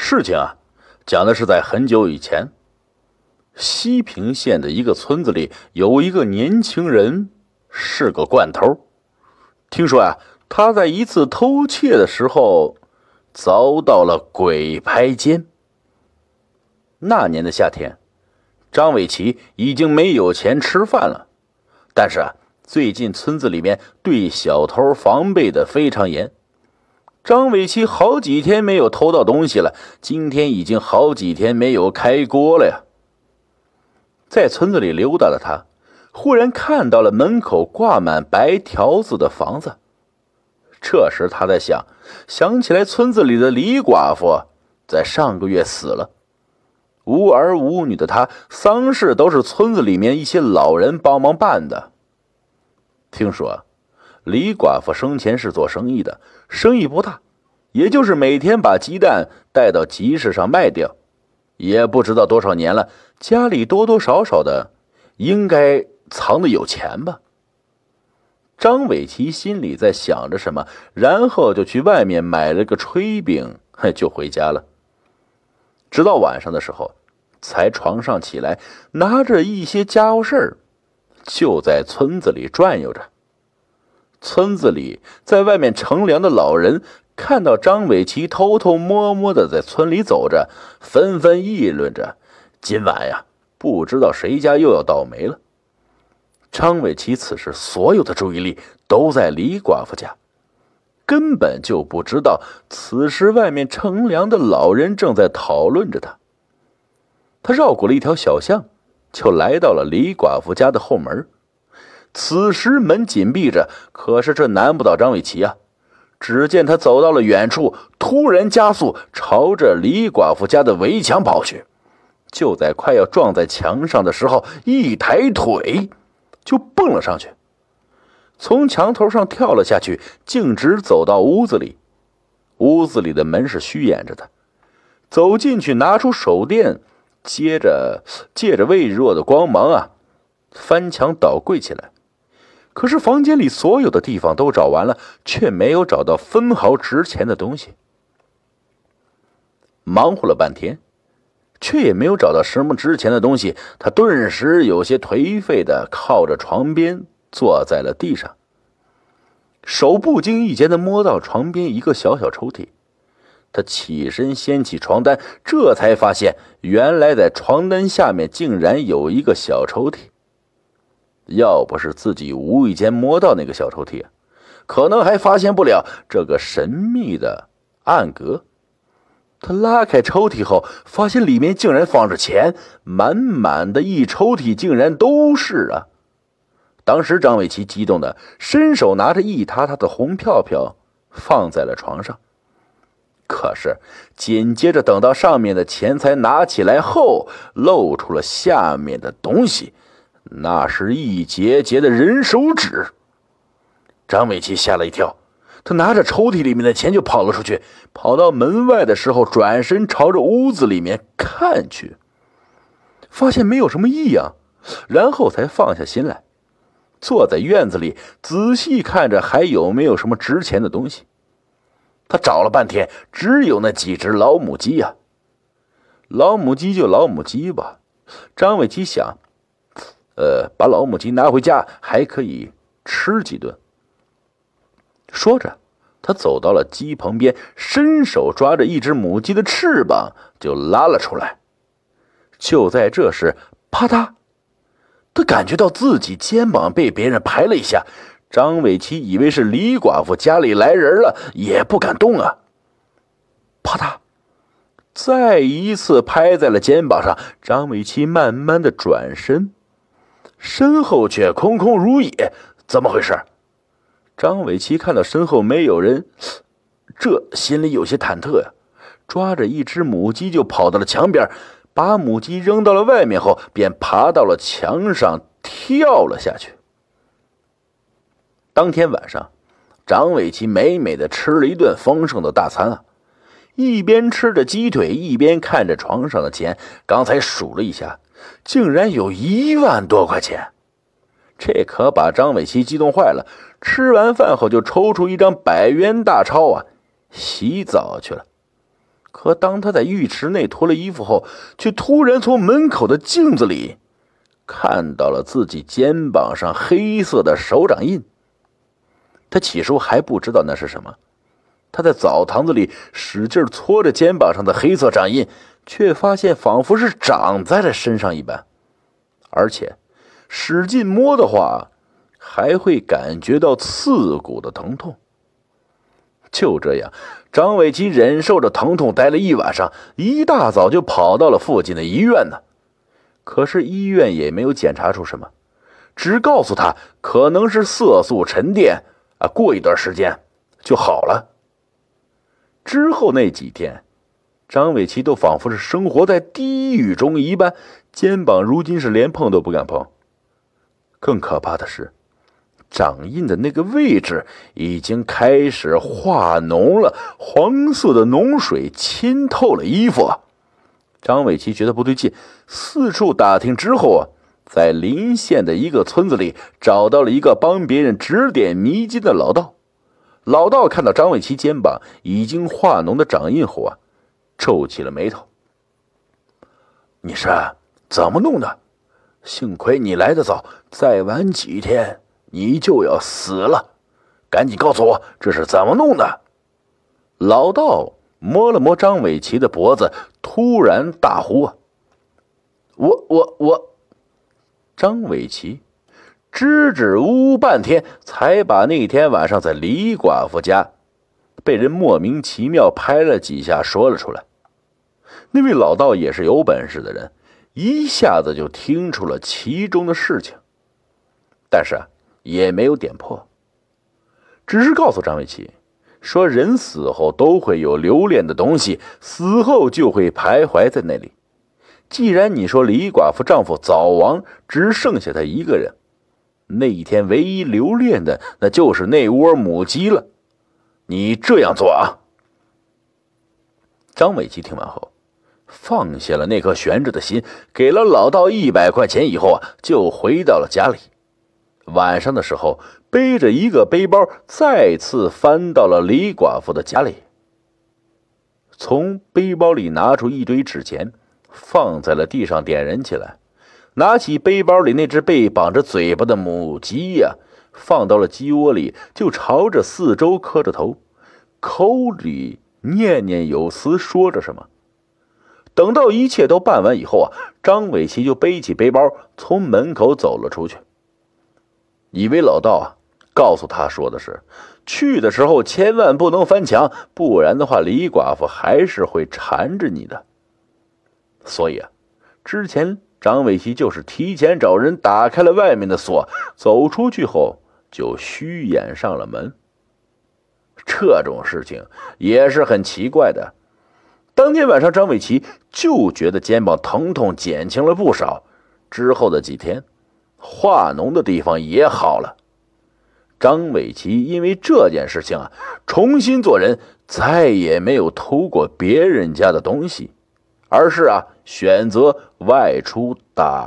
事情啊，讲的是在很久以前，西平县的一个村子里有一个年轻人，是个惯偷。听说啊，他在一次偷窃的时候遭到了鬼拍肩。那年的夏天，张伟奇已经没有钱吃饭了，但是啊，最近村子里面对小偷防备的非常严。张伟奇好几天没有偷到东西了，今天已经好几天没有开锅了呀。在村子里溜达的他，忽然看到了门口挂满白条子的房子。这时他在想，想起来村子里的李寡妇在上个月死了，无儿无女的他，丧事都是村子里面一些老人帮忙办的。听说。李寡妇生前是做生意的，生意不大，也就是每天把鸡蛋带到集市上卖掉，也不知道多少年了，家里多多少少的应该藏的有钱吧。张伟奇心里在想着什么，然后就去外面买了个炊饼，就回家了。直到晚上的时候，才床上起来，拿着一些家伙事儿，就在村子里转悠着。村子里，在外面乘凉的老人看到张伟奇偷偷摸摸的在村里走着，纷纷议论着：“今晚呀，不知道谁家又要倒霉了。”张伟奇此时所有的注意力都在李寡妇家，根本就不知道此时外面乘凉的老人正在讨论着他。他绕过了一条小巷，就来到了李寡妇家的后门。此时门紧闭着，可是这难不倒张伟奇啊！只见他走到了远处，突然加速，朝着李寡妇家的围墙跑去。就在快要撞在墙上的时候，一抬腿就蹦了上去，从墙头上跳了下去，径直走到屋子里。屋子里的门是虚掩着的，走进去，拿出手电，接着借着微弱的光芒啊，翻墙倒柜起来。可是房间里所有的地方都找完了，却没有找到分毫值钱的东西。忙活了半天，却也没有找到什么值钱的东西。他顿时有些颓废的靠着床边坐在了地上，手不经意间的摸到床边一个小小抽屉。他起身掀起床单，这才发现原来在床单下面竟然有一个小抽屉。要不是自己无意间摸到那个小抽屉，可能还发现不了这个神秘的暗格。他拉开抽屉后，发现里面竟然放着钱，满满的一抽屉竟然都是啊！当时张伟奇激动的伸手拿着一沓沓的红票票放在了床上，可是紧接着等到上面的钱财拿起来后，露出了下面的东西。那是一节节的人手纸，张伟奇吓了一跳，他拿着抽屉里面的钱就跑了出去。跑到门外的时候，转身朝着屋子里面看去，发现没有什么异样，然后才放下心来，坐在院子里仔细看着还有没有什么值钱的东西。他找了半天，只有那几只老母鸡呀。老母鸡就老母鸡吧，张伟奇想。呃，把老母鸡拿回家，还可以吃几顿。说着，他走到了鸡旁边，伸手抓着一只母鸡的翅膀，就拉了出来。就在这时，啪嗒，他感觉到自己肩膀被别人拍了一下。张伟奇以为是李寡妇家里来人了，也不敢动啊。啪嗒，再一次拍在了肩膀上。张伟奇慢慢的转身。身后却空空如也，怎么回事？张伟奇看到身后没有人，这心里有些忐忑呀。抓着一只母鸡就跑到了墙边，把母鸡扔到了外面后，便爬到了墙上跳了下去。当天晚上，张伟奇美美的吃了一顿丰盛的大餐啊，一边吃着鸡腿，一边看着床上的钱，刚才数了一下。竟然有一万多块钱，这可把张伟奇激动坏了。吃完饭后就抽出一张百元大钞啊，洗澡去了。可当他在浴池内脱了衣服后，却突然从门口的镜子里看到了自己肩膀上黑色的手掌印。他起初还不知道那是什么，他在澡堂子里使劲搓着肩膀上的黑色掌印，却发现仿佛是长在了身上一般，而且使劲摸的话，还会感觉到刺骨的疼痛。就这样，张伟奇忍受着疼痛待了一晚上，一大早就跑到了附近的医院呢。可是医院也没有检查出什么，只告诉他可能是色素沉淀啊，过一段时间就好了。之后那几天，张伟奇都仿佛是生活在地狱中一般，肩膀如今是连碰都不敢碰。更可怕的是。掌印的那个位置已经开始化脓了，黄色的脓水浸透了衣服。张伟奇觉得不对劲，四处打听之后啊，在邻县的一个村子里找到了一个帮别人指点迷津的老道。老道看到张伟奇肩膀已经化脓的掌印后啊，皱起了眉头：“你是怎么弄的？幸亏你来得早，再晚几天……”你就要死了，赶紧告诉我这是怎么弄的！老道摸了摸张伟奇的脖子，突然大呼：“啊！我我我！”张伟奇支支吾吾半天，才把那天晚上在李寡妇家被人莫名其妙拍了几下说了出来。那位老道也是有本事的人，一下子就听出了其中的事情，但是。也没有点破，只是告诉张伟奇说：“人死后都会有留恋的东西，死后就会徘徊在那里。既然你说李寡妇丈夫早亡，只剩下她一个人，那一天唯一留恋的，那就是那窝母鸡了。你这样做啊？”张伟奇听完后，放下了那颗悬着的心，给了老道一百块钱以后啊，就回到了家里。晚上的时候，背着一个背包，再次翻到了李寡妇的家里。从背包里拿出一堆纸钱，放在了地上，点燃起来。拿起背包里那只被绑着嘴巴的母鸡呀，放到了鸡窝里，就朝着四周磕着头，口里念念有词，说着什么。等到一切都办完以后啊，张伟奇就背起背包，从门口走了出去。以为老道啊，告诉他说的是，去的时候千万不能翻墙，不然的话，李寡妇还是会缠着你的。所以啊，之前张伟奇就是提前找人打开了外面的锁，走出去后就虚掩上了门。这种事情也是很奇怪的。当天晚上，张伟奇就觉得肩膀疼痛减轻了不少，之后的几天。化脓的地方也好了。张伟奇因为这件事情啊，重新做人，再也没有偷过别人家的东西，而是啊选择外出打。